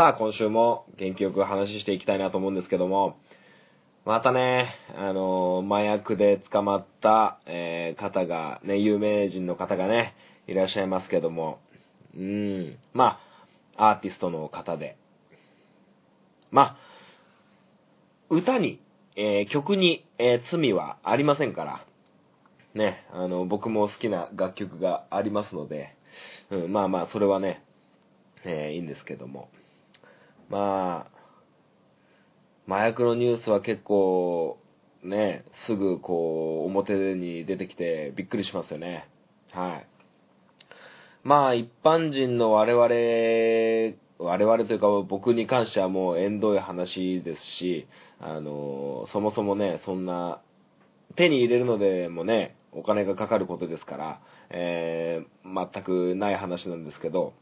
さあ、今週も元気よく話していきたいなと思うんですけども、またね、あの麻薬で捕まった、えー、方が、ね、有名人の方がね、いらっしゃいますけども、うん、まあ、アーティストの方で、まあ、歌に、えー、曲に、えー、罪はありませんから、ね、あの、僕も好きな楽曲がありますので、うん、まあまあ、それはね、えー、いいんですけども。まあ、麻薬のニュースは結構、ね、すぐこう、表に出てきてびっくりしますよね。はい。まあ、一般人の我々、我々というか僕に関してはもう縁遠い話ですし、あの、そもそもね、そんな、手に入れるのでもね、お金がかかることですから、えー、全くない話なんですけど、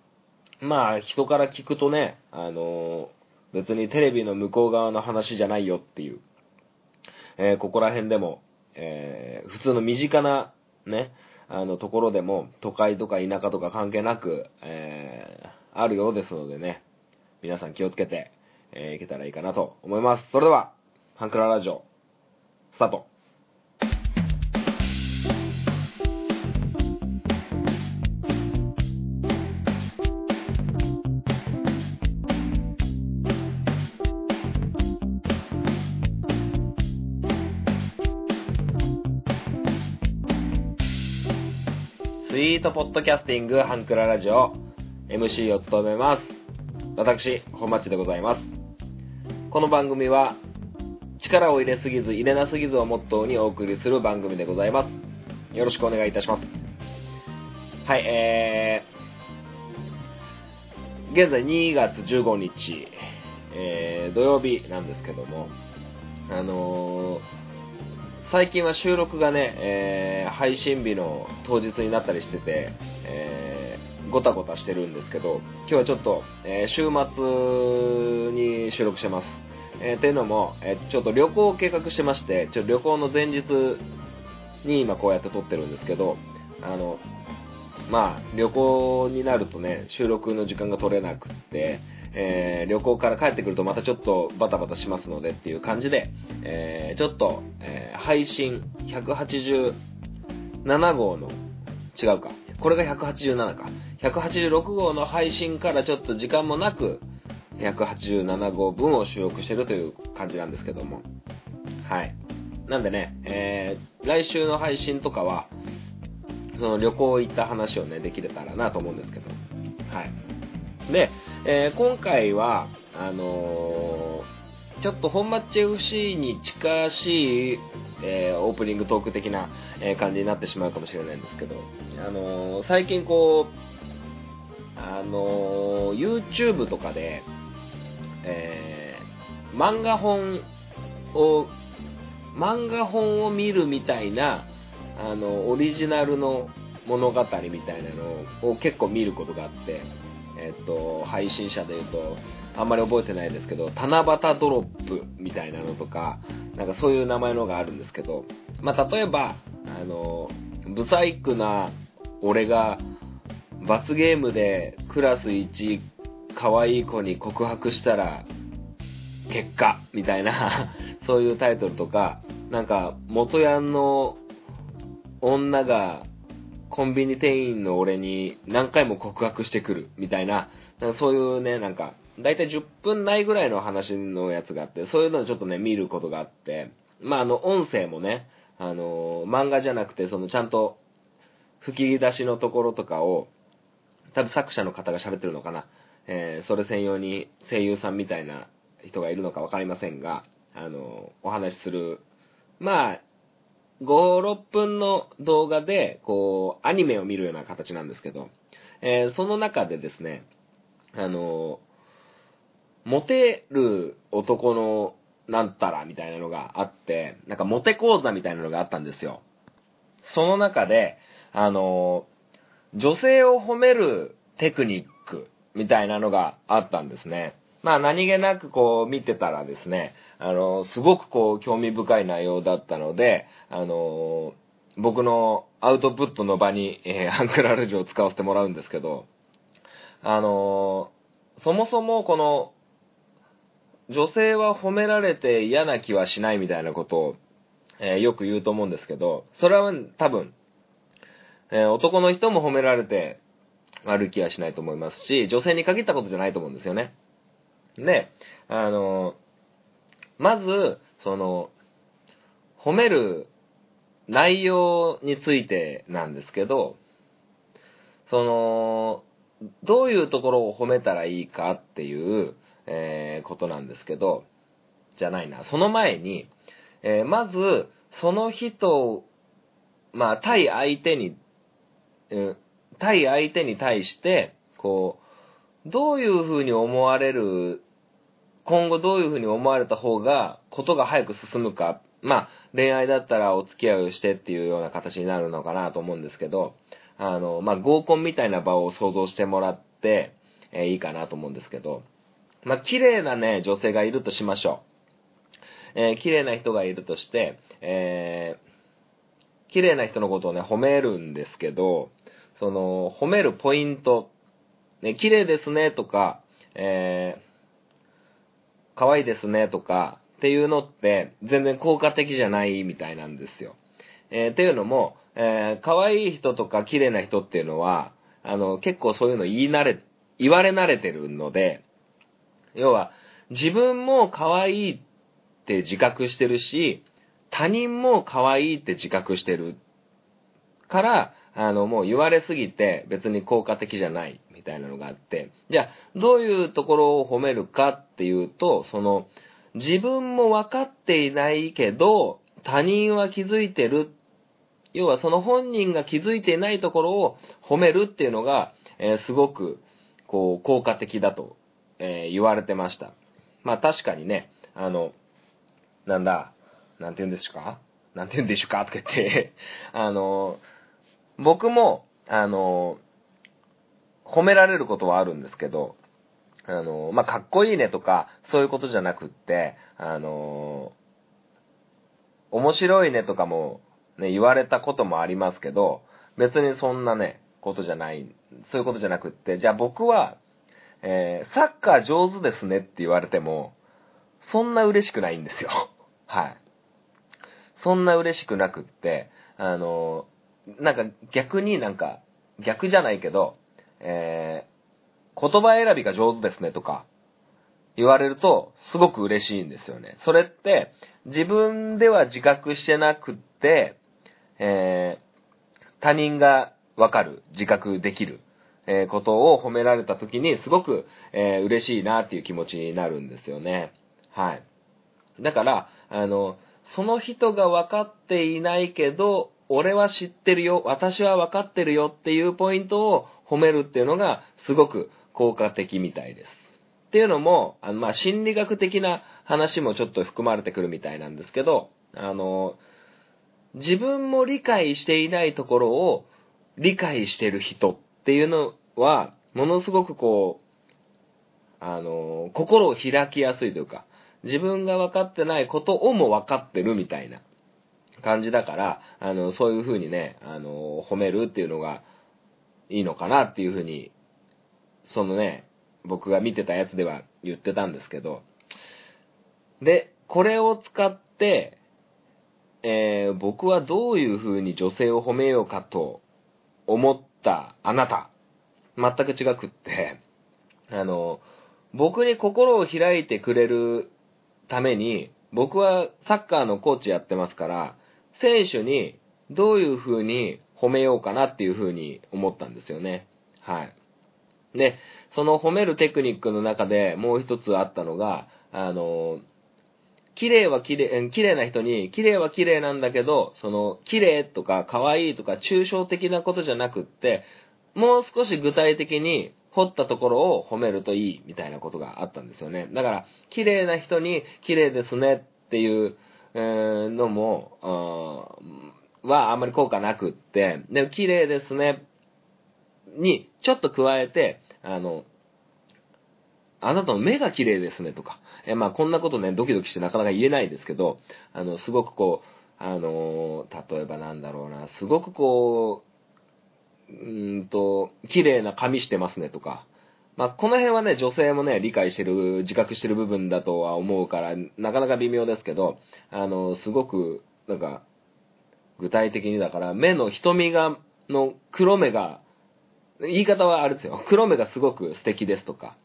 まあ、人から聞くとね、あの別にテレビの向こう側の話じゃないよっていう、えー、ここら辺でも、えー、普通の身近な、ね、あの、ところでも、都会とか田舎とか関係なく、え、あるようですのでね、皆さん気をつけて、えー、いけたらいいかなと思います。それでは、ハンクララジオ、スタート。トポッドキャスティングハンクララジオ MC を務めます。私、本町でございます。この番組は力を入れすぎず入れなすぎずをモットーにお送りする番組でございます。よろしくお願いいたします。はい、えー、現在2月15日、えー、土曜日なんですけども、あのー最近は収録がね、えー、配信日の当日になったりしてて、えー、ごたごたしてるんですけど、今日はちょっと、えー、週末に収録してます。えー、ていうのも、えー、ちょっと旅行を計画してまして、ちょ旅行の前日に今こうやって撮ってるんですけど、あの、まあ、旅行になるとね、収録の時間が取れなくって、えー、旅行から帰ってくるとまたちょっとバタバタしますのでっていう感じで、えー、ちょっと、えー、配信187号の、違うか。これが187か。186号の配信からちょっと時間もなく、187号分を収録してるという感じなんですけども。はい。なんでね、えー、来週の配信とかは、その旅行行った話をね、できれたらなと思うんですけど。はい。で、えー、今回は、あのー、ちょっと本マッチ FC に近しい、えー、オープニングトーク的な、え感じになってしまうかもしれないんですけど、あの最近こう、あの YouTube とかで、え漫画本を、漫画本を見るみたいな、あの、オリジナルの物語みたいなのを結構見ることがあって、えっと、配信者で言うと、あんまり覚えてないですけど、七夕ドロップみたいなのとか、なんかそういう名前のがあるんですけど、まあ、例えば、あの、ブサイクな俺が罰ゲームでクラス1可愛い子に告白したら結果みたいな そういうタイトルとか、なんか元ヤンの女がコンビニ店員の俺に何回も告白してくるみたいな、なんかそういうね、なんか、だいたい10分内ぐらいの話のやつがあって、そういうのをちょっとね、見ることがあって、まあ、あの、音声もね、あの漫画じゃなくて、その、ちゃんと、吹き出しのところとかを、多分作者の方が喋ってるのかな。えー、それ専用に声優さんみたいな人がいるのかわかりませんが、あのお話しする、まあ、5、6分の動画で、こう、アニメを見るような形なんですけど、えー、その中でですね、あのモテる男のなんたらみたいなのがあって、なんかモテ講座みたいなのがあったんですよ。その中で、あの女性を褒めるテクニックみたいなのがあったんですね。まあ何気なくこう見てたらですね、あの、すごくこう興味深い内容だったので、あの、僕のアウトプットの場に、えー、アンクラルジュを使わせてもらうんですけど、あの、そもそもこの、女性は褒められて嫌な気はしないみたいなことを、えーよく言うと思うんですけど、それは多分、えー男の人も褒められて悪気はしないと思いますし、女性に限ったことじゃないと思うんですよね。で、あの、まず、その、褒める内容についてなんですけど、その、どういうところを褒めたらいいかっていう、えーことなんですけど、じゃないな。その前に、えーまず、その人、まあ、対相手に、うん対相手に対して、こう、どういう風に思われる、今後どういう風に思われた方が、ことが早く進むか。まあ、恋愛だったらお付き合いをしてっていうような形になるのかなと思うんですけど、あの、まあ、合コンみたいな場を想像してもらって、えーいいかなと思うんですけど、まあ、綺麗なね、女性がいるとしましょう。えー綺麗な人がいるとして、えー綺麗な人のことをね、褒めるんですけど、その、褒めるポイント、ね、綺麗ですねとか、えー可愛いですねとか、っていうのって全然効果的じゃないみたいなんですよ。えーっていうのも、えー可愛い人とか綺麗な人っていうのは、あの、結構そういうの言い慣れ、言われ慣れてるので、要は、自分も可愛いって自覚してるし、他人も可愛いって自覚してるから、あの、もう言われすぎて別に効果的じゃないみたいなのがあって、じゃあ、どういうところを褒めるかっていうと、その、自分も分かっていないけど、他人は気づいてる。要はその本人が気づいていないところを褒めるっていうのが、えーすごく、こう、効果的だと、えー言われてました。まあ確かにね、あの、なんだ、なんて言うんですか？なんて言うんでしょうか？とか言って、あの、僕も、あの、褒められることはあるんですけど、あの、まあ、かっこいいねとか、そういうことじゃなくって、あの、面白いねとかも、ね、言われたこともありますけど、別にそんなね、ことじゃない、そういうことじゃなくって、じゃあ僕は、えーサッカー上手ですねって言われても、そんな嬉しくないんですよ。はい。そんな嬉しくなくって、あの、なんか逆になんか、逆じゃないけど、えー言葉選びが上手ですねとか、言われると、すごく嬉しいんですよね。それって、自分では自覚してなくって、えー他人がわかる、自覚できる、えーことを褒められた時に、すごく、えー嬉しいなっていう気持ちになるんですよね。はい。だから、あの、その人が分かっていないけど、俺は知ってるよ、私は分かってるよっていうポイントを褒めるっていうのがすごく効果的みたいです。っていうのも、あの、まあ、心理学的な話もちょっと含まれてくるみたいなんですけど、あの、自分も理解していないところを理解してる人っていうのは、ものすごくこう、あの、心を開きやすいというか、自分が分かってないことをも分かってるみたいな感じだから、あの、そういう風にね、あの、褒めるっていうのがいいのかなっていう風に、そのね、僕が見てたやつでは言ってたんですけど、で、これを使って、えー僕はどういう風に女性を褒めようかと思ったあなた、全く違くって、あの、僕に心を開いてくれるために、僕はサッカーのコーチやってますから、選手にどういう風に褒めようかなっていう風に思ったんですよね。はい。で、その褒めるテクニックの中でもう一つあったのが、あの、綺麗は綺麗、綺麗な人に、綺麗は綺麗なんだけど、その、綺麗とか可愛いとか抽象的なことじゃなくって、もう少し具体的に掘ったところを褒めるといいみたいなことがあったんですよね。だから、綺麗な人に綺麗ですねっていう、えーのも、はあんまり効果なくって、でも綺麗ですね。にちょっと加えて、あの、あなたの目が綺麗ですねとか、えまあこんなことね、ドキドキしてなかなか言えないですけど、あの、すごくこう、あの例えばなんだろうな、すごくこう、うーんと、綺麗な髪してますねとか、まあ、この辺はね、女性もね、理解してる、自覚してる部分だとは思うから、なかなか微妙ですけど、あの、すごく、なんか、具体的にだから、目の瞳が、の黒目が、言い方はあれですよ。黒目がすごく素敵ですとか、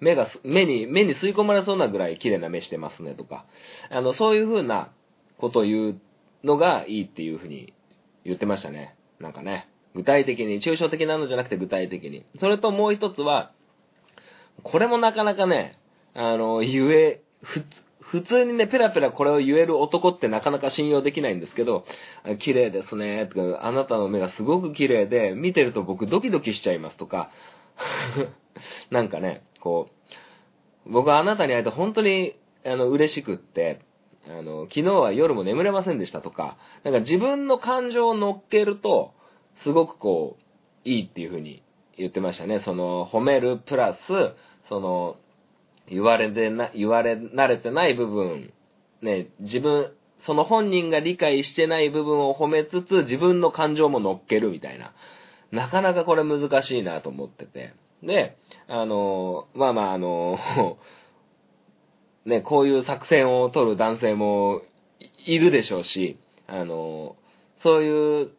目が、目に、目に吸い込まれそうなぐらい綺麗な目してますねとか、あの、そういう風なことを言うのがいいっていう風に言ってましたね。なんかね。具体的に、抽象的なのじゃなくて具体的に。それともう一つは、これもなかなかね、あの、言え、ふ、普通にね、ペラペラこれを言える男ってなかなか信用できないんですけど、綺麗ですね、とか、あなたの目がすごく綺麗で、見てると僕ドキドキしちゃいますとか、なんかね、こう、僕はあなたに会えて本当に、あの、嬉しくって、あの、昨日は夜も眠れませんでしたとか、なんか自分の感情を乗っけると、すごくこう、いいっていう風に言ってましたね。その、褒めるプラス、その、言われてな、言われ慣れてない部分、ね、自分、その本人が理解してない部分を褒めつつ、自分の感情も乗っけるみたいな。なかなかこれ難しいなと思ってて。で、あの、まあまああの、ね、こういう作戦を取る男性もいるでしょうし、あの、そういう、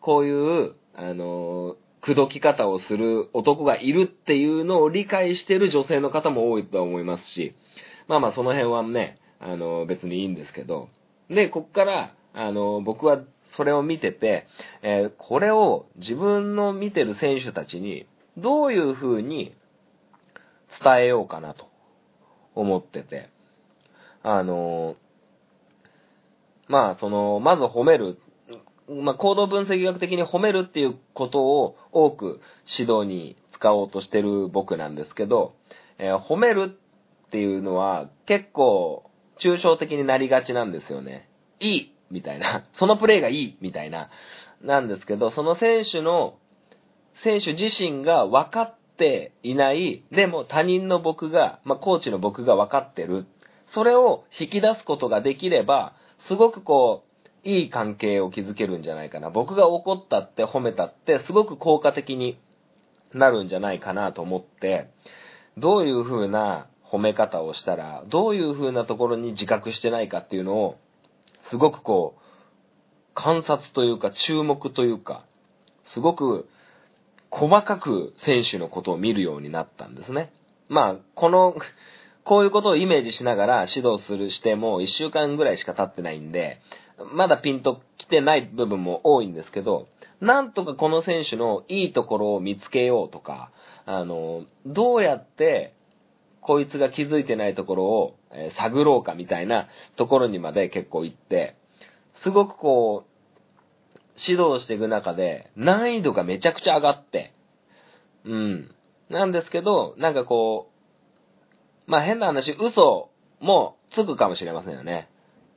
こういう、あの、口説き方をする男がいるっていうのを理解してる女性の方も多いとは思いますし、まあまあその辺はね、あの、別にいいんですけど、で、こっから、あの、僕はそれを見てて、えー、これを自分の見てる選手たちに、どういう風に伝えようかなと思ってて、あの、まあ、その、まず褒めるまあ、行動分析学的に褒めるっていうことを多く指導に使おうとしてる僕なんですけど、えー、褒めるっていうのは結構抽象的になりがちなんですよね。いいみたいな。そのプレイがいいみたいな。なんですけど、その選手の、選手自身が分かっていない、でも他人の僕が、まあ、コーチの僕が分かってる。それを引き出すことができれば、すごくこう、いい関係を築けるんじゃないかな。僕が怒ったって褒めたってすごく効果的になるんじゃないかなと思って、どういう風な褒め方をしたら、どういう風なところに自覚してないかっていうのを、すごくこう、観察というか注目というか、すごく細かく選手のことを見るようになったんですね。まあ、この、こういうことをイメージしながら指導するしても1週間ぐらいしか経ってないんで、まだピンと来てない部分も多いんですけど、なんとかこの選手のいいところを見つけようとか、あの、どうやってこいつが気づいてないところを、え探ろうかみたいなところにまで結構行って、すごくこう、指導していく中で難易度がめちゃくちゃ上がって、うん。なんですけど、なんかこう、まあ変な話、嘘もつくかもしれませんよね。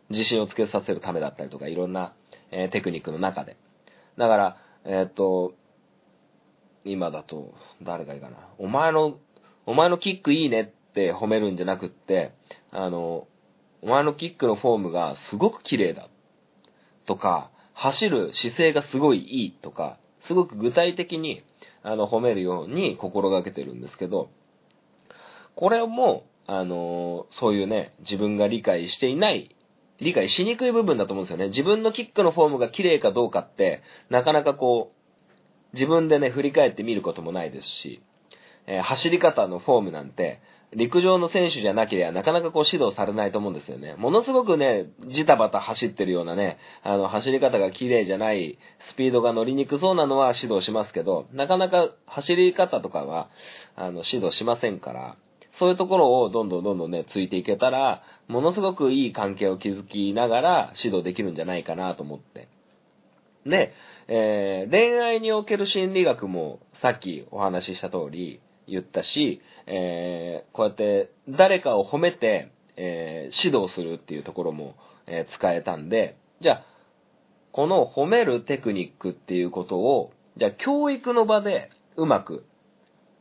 自信をつけさせるためだったりとか、いろんな、えー、テクニックの中で。だから、えー、っと、今だと、誰がいいかな。お前の、お前のキックいいねって褒めるんじゃなくって、あの、お前のキックのフォームがすごく綺麗だ。とか、走る姿勢がすごいいいとか、すごく具体的に、あの、褒めるように心がけてるんですけど、これも、あの、そういうね、自分が理解していない理解しにくい部分だと思うんですよね。自分のキックのフォームが綺麗かどうかって、なかなかこう、自分でね、振り返ってみることもないですし、えー、走り方のフォームなんて、陸上の選手じゃなければなかなかこう指導されないと思うんですよね。ものすごくね、ジタバタ走ってるようなね、あの、走り方が綺麗じゃない、スピードが乗りにくそうなのは指導しますけど、なかなか走り方とかは、あの、指導しませんから、そういうところをどんどんどんどんね、ついていけたら、ものすごくいい関係を築きながら指導できるんじゃないかなと思って。で、えー、恋愛における心理学もさっきお話しした通り言ったし、えー、こうやって誰かを褒めて、えー、指導するっていうところも、え、使えたんで、じゃあ、この褒めるテクニックっていうことを、じゃあ教育の場でうまく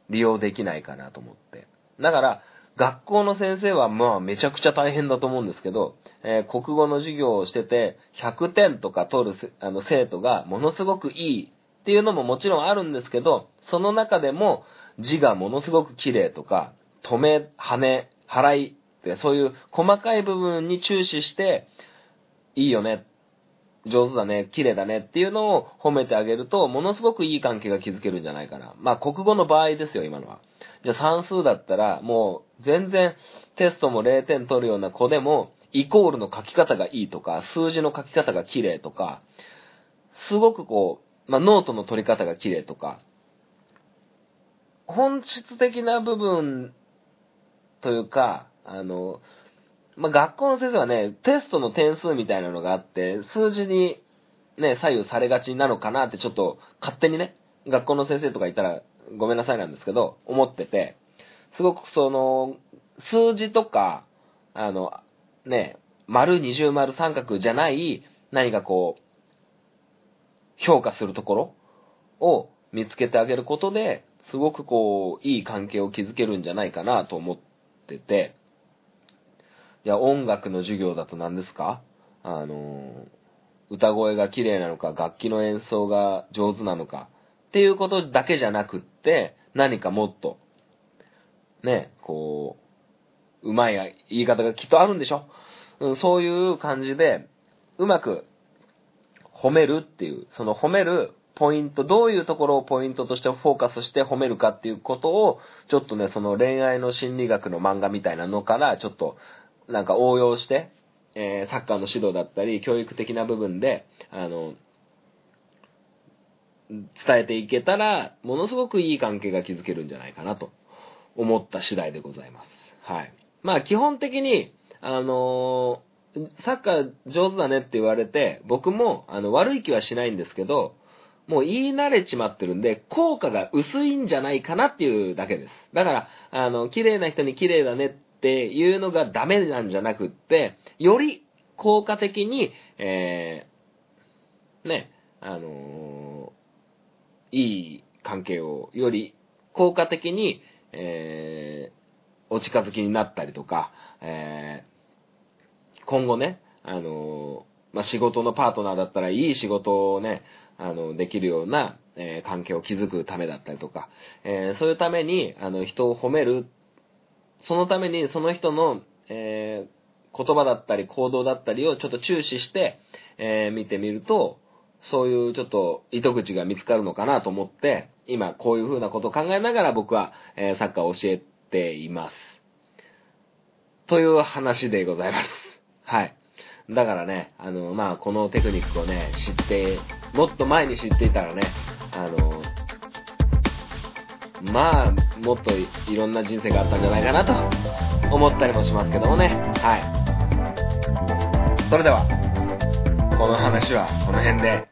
利用できないかなと思って。だから、学校の先生はまあめちゃくちゃ大変だと思うんですけど、えー、国語の授業をしてて100点とか取るあの生徒がものすごくいいっていうのももちろんあるんですけど、その中でも字がものすごく綺麗とか、止め、羽、払いって、そういう細かい部分に注視して、いいよね、上手だね、綺麗だねっていうのを褒めてあげると、ものすごくいい関係が築けるんじゃないかな。まあ、国語の場合ですよ、今のは。じゃあ算数だったら、もう全然テストも0点取るような子でも、イコールの書き方がいいとか、数字の書き方が綺麗とか、すごくこう、まあ、ノートの取り方が綺麗とか、本質的な部分というか、あの、まあ、学校の先生はね、テストの点数みたいなのがあって、数字にね、左右されがちなのかなってちょっと勝手にね、学校の先生とかいたらごめんなさいなんですけど、思ってて、すごくその、数字とか、あの、ね、丸、二重丸、三角じゃない、何かこう、評価するところを見つけてあげることで、すごくこう、いい関係を築けるんじゃないかなと思ってて、じゃあ音楽の授業だと何ですか？あの、歌声が綺麗なのか、楽器の演奏が上手なのか、っていうことだけじゃなくって、何かもっと、ね、こう、うまい言い方がきっとあるんでしょ。うんそういう感じで、うまく褒めるっていう、その褒めるポイント、どういうところをポイントとしてフォーカスして褒めるかっていうことを、ちょっとね、その恋愛の心理学の漫画みたいなのから、ちょっと、なんか応用して、えーサッカーの指導だったり、教育的な部分で、あの、伝えていけたら、ものすごくいい関係が築けるんじゃないかなと思った次第でございます。はい。まあ基本的に、あのーサッカー上手だねって言われて、僕もあの悪い気はしないんですけど、もう言い慣れちまってるんで、効果が薄いんじゃないかなっていうだけです。だから、あの、綺麗な人に綺麗だねっていうのがダメなんじゃなくって、より効果的に、えー、ね、あのーいい関係を、より効果的に、えー、お近づきになったりとか、えー今後ね、あのーまあ、仕事のパートナーだったらいい仕事をね、あの、できるような、えー関係を築くためだったりとか、えーそういうために、あの、人を褒める、そのためにその人の、えー言葉だったり行動だったりをちょっと注視して、えー見てみると、そういうちょっと糸口が見つかるのかなと思って、今こういう風なことを考えながら僕は、えーサッカーを教えています。という話でございます。はい。だからね、あの、まあ、このテクニックをね、知って、もっと前に知っていたらね、あの、まあ、もっといいろんな人生があったんじゃないかなと思ったりもしますけどもね。はい。それでは、この話はこの辺で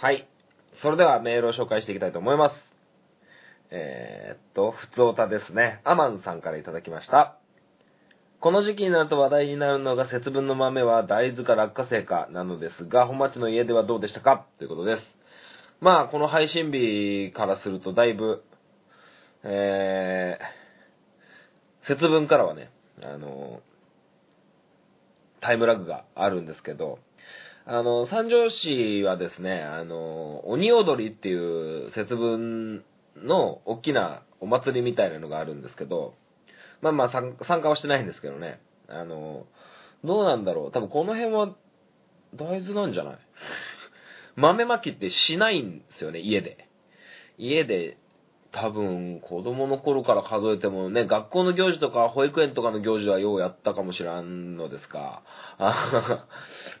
はい。それではメールを紹介していきたいと思います。えー、っと、ふつおたですね。アマンさんからいただきました。この時期になると話題になるのが節分の豆は大豆か落花生かなのですが、本町の家ではどうでしたか？ということです。まあ、この配信日からするとだいぶ、えー、節分からはね、あの、タイムラグがあるんですけど、あの、三条市はですね、あの、鬼踊りっていう節分の大きなお祭りみたいなのがあるんですけど、まあまあ参加はしてないんですけどね、あの、どうなんだろう。多分この辺は大豆なんじゃない？豆まきってしないんですよね、家で。家で、多分、子供の頃から数えてもね、学校の行事とか保育園とかの行事はようやったかもしらんのですが、あ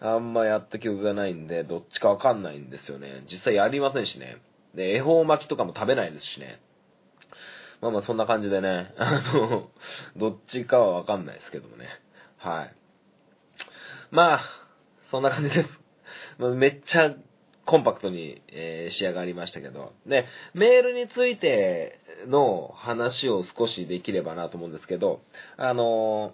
あんまやった記憶がないんで、どっちかわかんないんですよね。実際やりませんしね。で、恵方巻きとかも食べないですしね。まあまあそんな感じでね、あの、どっちかはわかんないですけどもね。はい。まあ、そんな感じです。めっちゃコンパクトに、えー、仕上がりましたけど。で、メールについての話を少しできればなと思うんですけど、あの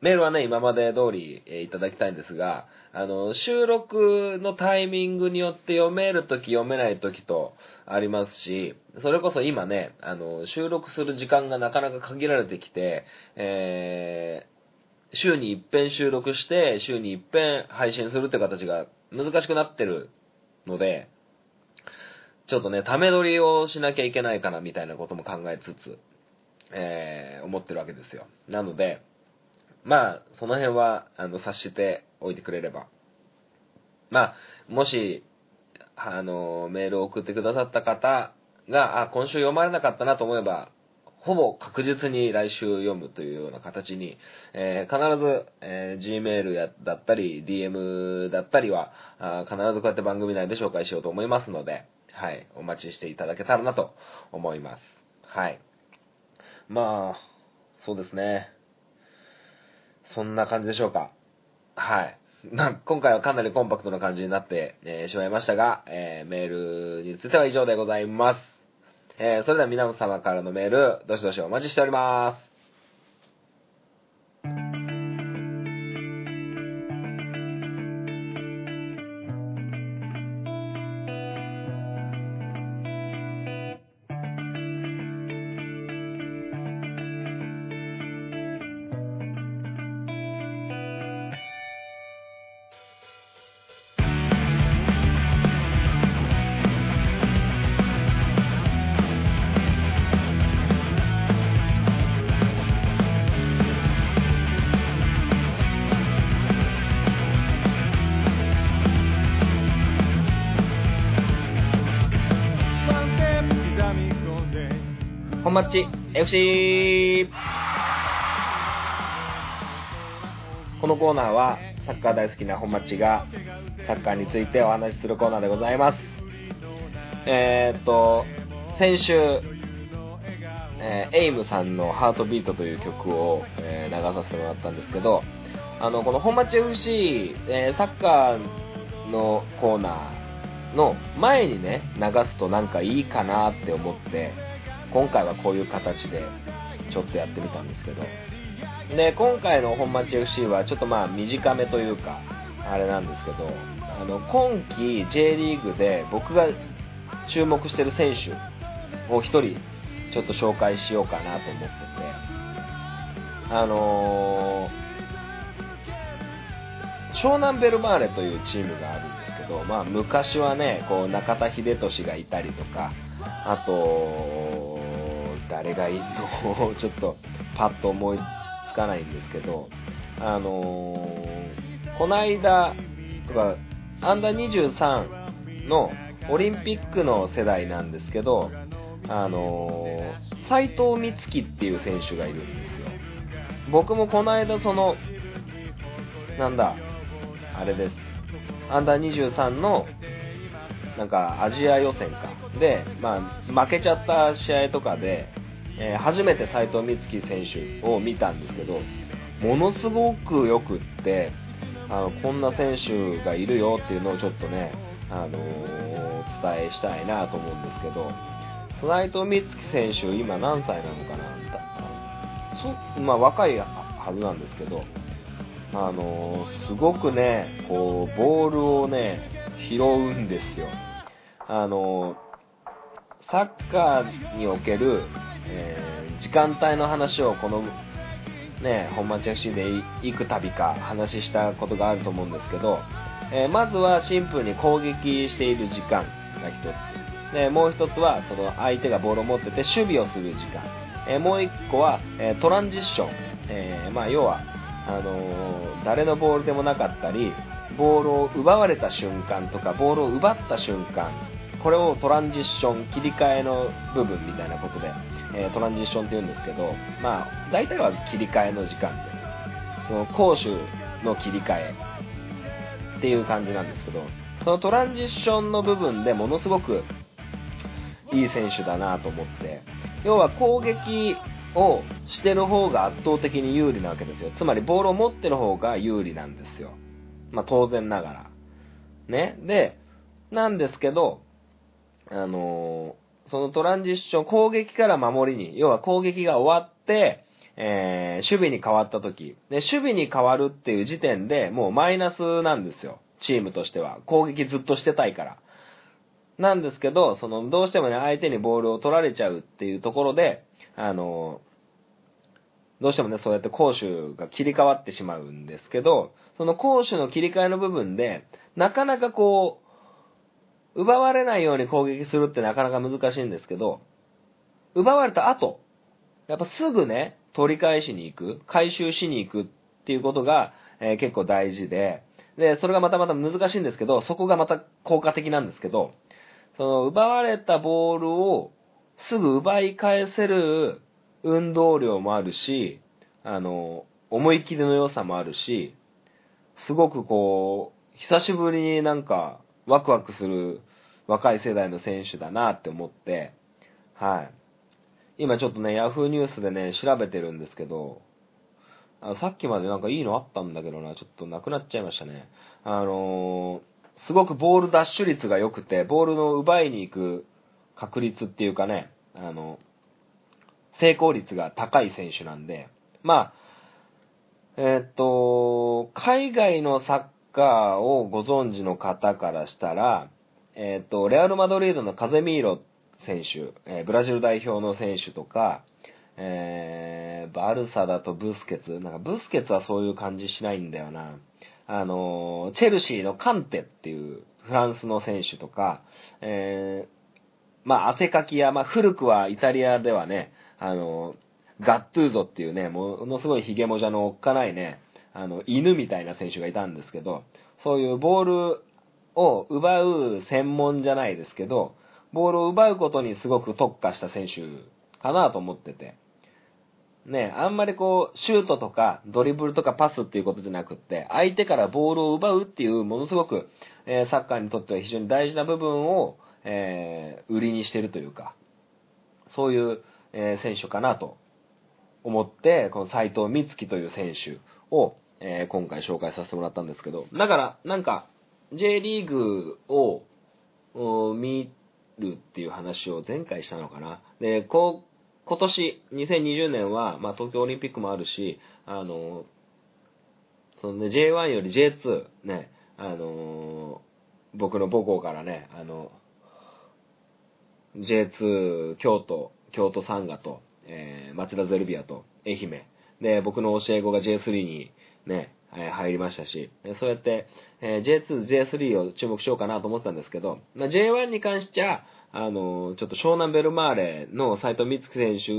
メールはね、今まで通り、えー、いただきたいんですが、あの、収録のタイミングによって読めるとき読めないときとありますし、それこそ今ね、あの、収録する時間がなかなか限られてきて、えー、週に一遍収録して、週に一遍配信するって形が難しくなってるので、ちょっとね、ため撮りをしなきゃいけないかなみたいなことも考えつつ、えー、思ってるわけですよ。なので、まあ、その辺は、あの、察しておいてくれれば。まあ、もし、あの、メールを送ってくださった方が、あ、今週読まれなかったなと思えば、ほぼ確実に来週読むというような形に、えー、必ず、えー、Gmail やだったり、DM だったりはあ、必ずこうやって番組内で紹介しようと思いますので、はい、お待ちしていただけたらなと思います。はい。まあ、そうですね。そんな感じでしょうか。はい。ま今回はかなりコンパクトな感じになって、えー、しまいましたが、えー、メールについては以上でございます。えー、それでは皆様からのメール、どしどしお待ちしております。本町 FC このコーナーはサッカー大好きな本町がサッカーについてお話しするコーナーでございます。えー、っと先週えー、エイムさんの「ハートビート」という曲を、えー、流させてもらったんですけどあのこの本町 FC、えー、サッカーのコーナーの前にね流すとなんかいいかなって思って今回はこういう形でちょっとやってみたんですけど。で、今回の本町 FC はちょっとまあ短めというか、あれなんですけど、あの、今季 J リーグで僕が注目してる選手を一人ちょっと紹介しようかなと思ってて、あのー、湘南ベルマーレというチームがあるんですけど、まあ昔はね、こう中田英寿がいたりとか、あと、誰がいいの？ちょっとパッと思いつかないんですけど、あのー、この間、とか、アンダー23のオリンピックの世代なんですけど、あのー、斎藤美月っていう選手がいるんですよ。僕もこの間その、なんだ、あれです。アンダー23の、なんかアジア予選か。で、まあ、負けちゃった試合とかで、えー、初めて斎藤美月選手を見たんですけど、ものすごくよくって、あの、こんな選手がいるよっていうのをちょっとね、あのー、お伝えしたいなと思うんですけど、斎藤美月選手、今何歳なのかな？そまあ若いはずなんですけど、あのー、すごくね、こう、ボールをね、拾うんですよ。あのー、サッカーにおけるえー、時間帯の話をこの、ね、本町 FC で幾度か話したことがあると思うんですけど、えー、まずはシンプルに攻撃している時間が一つ。で、もう一つは、その相手がボールを持ってて守備をする時間。えー、もう一個は、えトランジッション。えまあ、要は、あの誰のボールでもなかったり、ボールを奪われた瞬間とか、ボールを奪った瞬間、これをトランジッション、切り替えの部分みたいなことで、えートランジッションって言うんですけど、まあ、大体は切り替えの時間で、その攻守の切り替えっていう感じなんですけど、そのトランジッションの部分でものすごくいい選手だなと思って、要は攻撃をしてる方が圧倒的に有利なわけですよ。つまりボールを持ってる方が有利なんですよ。まあ当然ながら。ね。で、なんですけど、あのーそのトランジッション、攻撃から守りに、要は攻撃が終わって、えー守備に変わった時、で、守備に変わるっていう時点でもうマイナスなんですよ。チームとしては。攻撃ずっとしてたいから。なんですけど、その、どうしてもね、相手にボールを取られちゃうっていうところで、あの、どうしてもね、そうやって攻守が切り替わってしまうんですけど、その攻守の切り替えの部分で、なかなかこう、奪われないように攻撃するってなかなか難しいんですけど、奪われた後、やっぱすぐね、取り返しに行く、回収しに行くっていうことが、えー結構大事で、で、それがまたまた難しいんですけど、そこがまた効果的なんですけど、その奪われたボールをすぐ奪い返せる運動量もあるし、あの、思い切りの良さもあるし、すごくこう、久しぶりになんかワクワクする若い世代の選手だなって思って、はい。今ちょっとね、ヤフーニュースでね、調べてるんですけど、あさっきまでなんかいいのあったんだけどな、ちょっとなくなっちゃいましたね。あのーすごくボールダッシュ率が良くて、ボールの奪いに行く確率っていうかね、あの、成功率が高い選手なんで、まあ、えーっと、海外のサッカーをご存知の方からしたら、えーっと、レアル・マドリードのカゼミーロ選手、えーブラジル代表の選手とか、えー、バルサだとブスケツ、なんかブスケツはそういう感じしないんだよな。あの、チェルシーのカンテっていうフランスの選手とか、えー、まあ、汗かきや、まあ、古くはイタリアではね、あの、ガットゥーゾっていうね、ものすごいヒゲもじゃのおっかないね、あの、犬みたいな選手がいたんですけど、そういうボールを奪う専門じゃないですけど、ボールを奪うことにすごく特化した選手かなと思ってて。ね、あんまりこう、シュートとかドリブルとかパスっていうことじゃなくって、相手からボールを奪うっていうものすごく、えーサッカーにとっては非常に大事な部分を、えー売りにしてるというか、そういう、えー選手かなと思って、この斎藤美月という選手を、えー今回紹介させてもらったんですけど、だから、なんか、J リーグを見るっていう話を前回したのかな。で、こう、今年、2020年は、まあ東京オリンピックもあるし、あの、そのね、J1 より J2、ね、あの、僕の母校からね、あの、J2 京都、京都サンガと、えー、町田ゼルビアと愛媛。で、僕の教え子が J3 にね、えー入りましたし、そうやって、え J2、J3 を注目しようかなと思ってたんですけど、ま、J1 に関しては、あのちょっと湘南ベルマーレの斉藤美月選手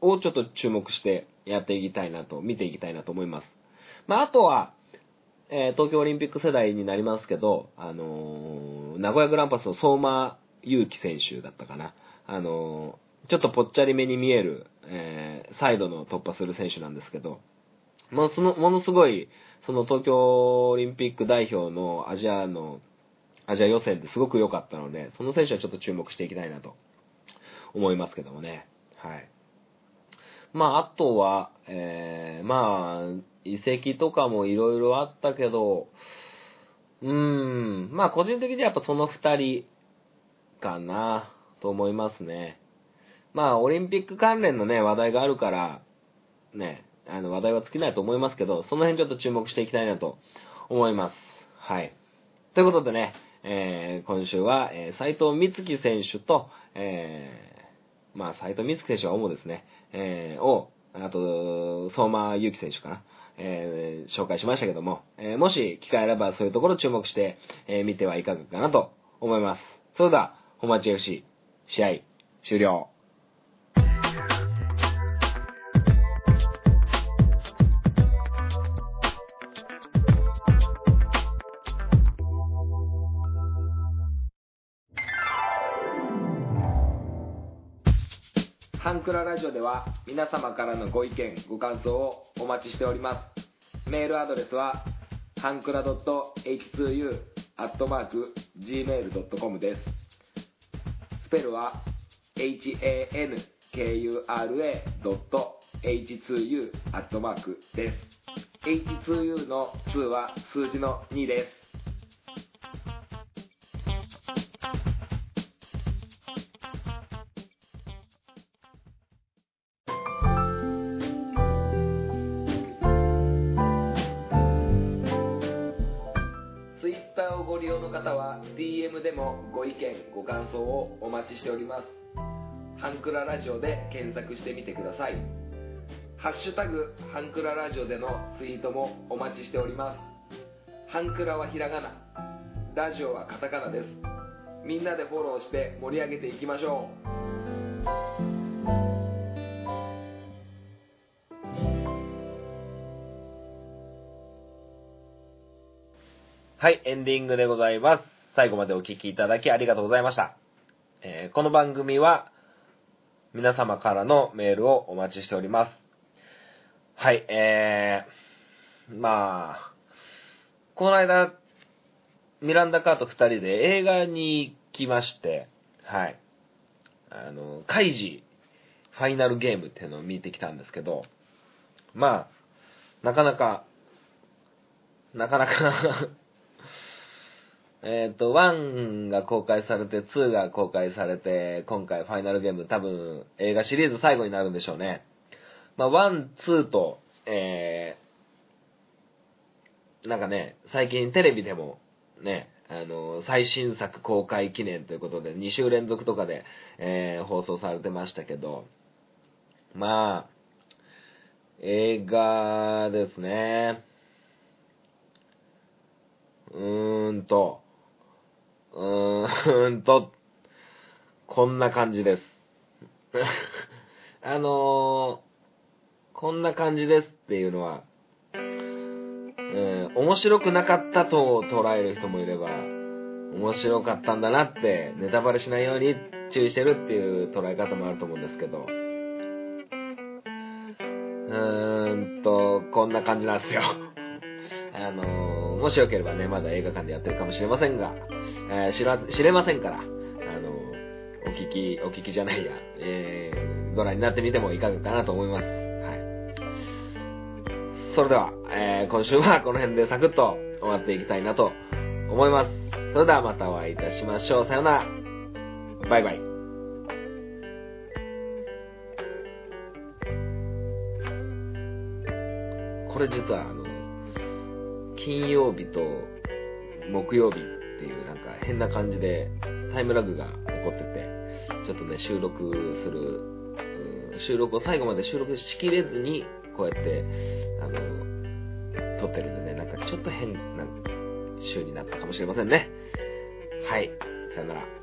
をちょっと注目してやっていきたいなと、見ていきたいなと思います。まあ、あとは、え東京オリンピック世代になりますけど、あの名古屋グランパスの相馬勇樹選手だったかな。あのちょっとぽっちゃりめに見える、えーサイドの突破する選手なんですけど、もうその、ものすごい、その東京オリンピック代表のアジアの、アジア予選ですごく良かったので、その選手はちょっと注目していきたいなと思いますけどもね。はい。まあ、あとは、えー、まあ、移籍とかもいろいろあったけど、うーん、まあ個人的にはやっぱその二人かな、と思いますね。まあ、オリンピック関連のね、話題があるから、ね、あの、話題は尽きないと思いますけど、その辺ちょっと注目していきたいなと思います。はい。ということでね、えー、今週は、えー、斉藤美月選手と、えー、まあ、斉藤美月選手は主ですね、えー、を、あと、相馬勇樹選手かな、えー、紹介しましたけども、えー、もし機会あればそういうところ注目して、えー、見てはいかがかなと思います。それでは、本町 FC、試合、終了。ハンクララジオでは皆様からのご意見、ご感想をお待ちしております。メールアドレスは、ハンクラ .h2u.gmail.com です。スペルは、hankura.h2u です。h2u の2は数字の2です。意見ご感想をお待ちしております。ハンクララジオで検索してみてください。ハッシュタグハンクララジオでのツイートもお待ちしております。ハンクラはひらがな。ラジオはカタカナです。みんなでフォローして盛り上げていきましょう。はい、エンディングでございます。最後までお聞きいただきありがとうございました。えーこの番組は皆様からのメールをお待ちしております。はい、えー、まあ、この間、ミランダカーと二人で映画に行きまして、はい。あの、カイジファイナルゲームっていうのを見てきたんですけど、まあ、なかなか、なかなかえっと、1が公開されて、2が公開されて、今回ファイナルゲーム、多分映画シリーズ最後になるんでしょうね。まあ、1、2と、えー、なんかね、最近テレビでも、ね、あの、最新作公開記念ということで、2週連続とかで、えー放送されてましたけど、まあ、映画ですね。うーんと、うーんと、こんな感じです。あのーこんな感じですっていうのは、うん、面白くなかったと捉える人もいれば、面白かったんだなって、ネタバレしないように注意してるっていう捉え方もあると思うんですけど、うーんと、こんな感じなんですよ。あのーもしよければね、まだ映画館でやってるかもしれませんが、えー知ら、知れませんから、あのお聞き、お聞きじゃないや、えーご覧になってみてもいかがかなと思います。はい。それでは、えー今週はこの辺でサクッと終わっていきたいなと思います。それではまたお会いいたしましょう。さよなら。バイバイ。これ実はあの、金曜日と木曜日っていうなんか変な感じでタイムラグが起こってて、ちょっとね、収録する、収録を最後まで収録しきれずに、こうやって、あの、撮ってるんでね、なんかちょっと変な週になったかもしれませんね。はい。さよなら。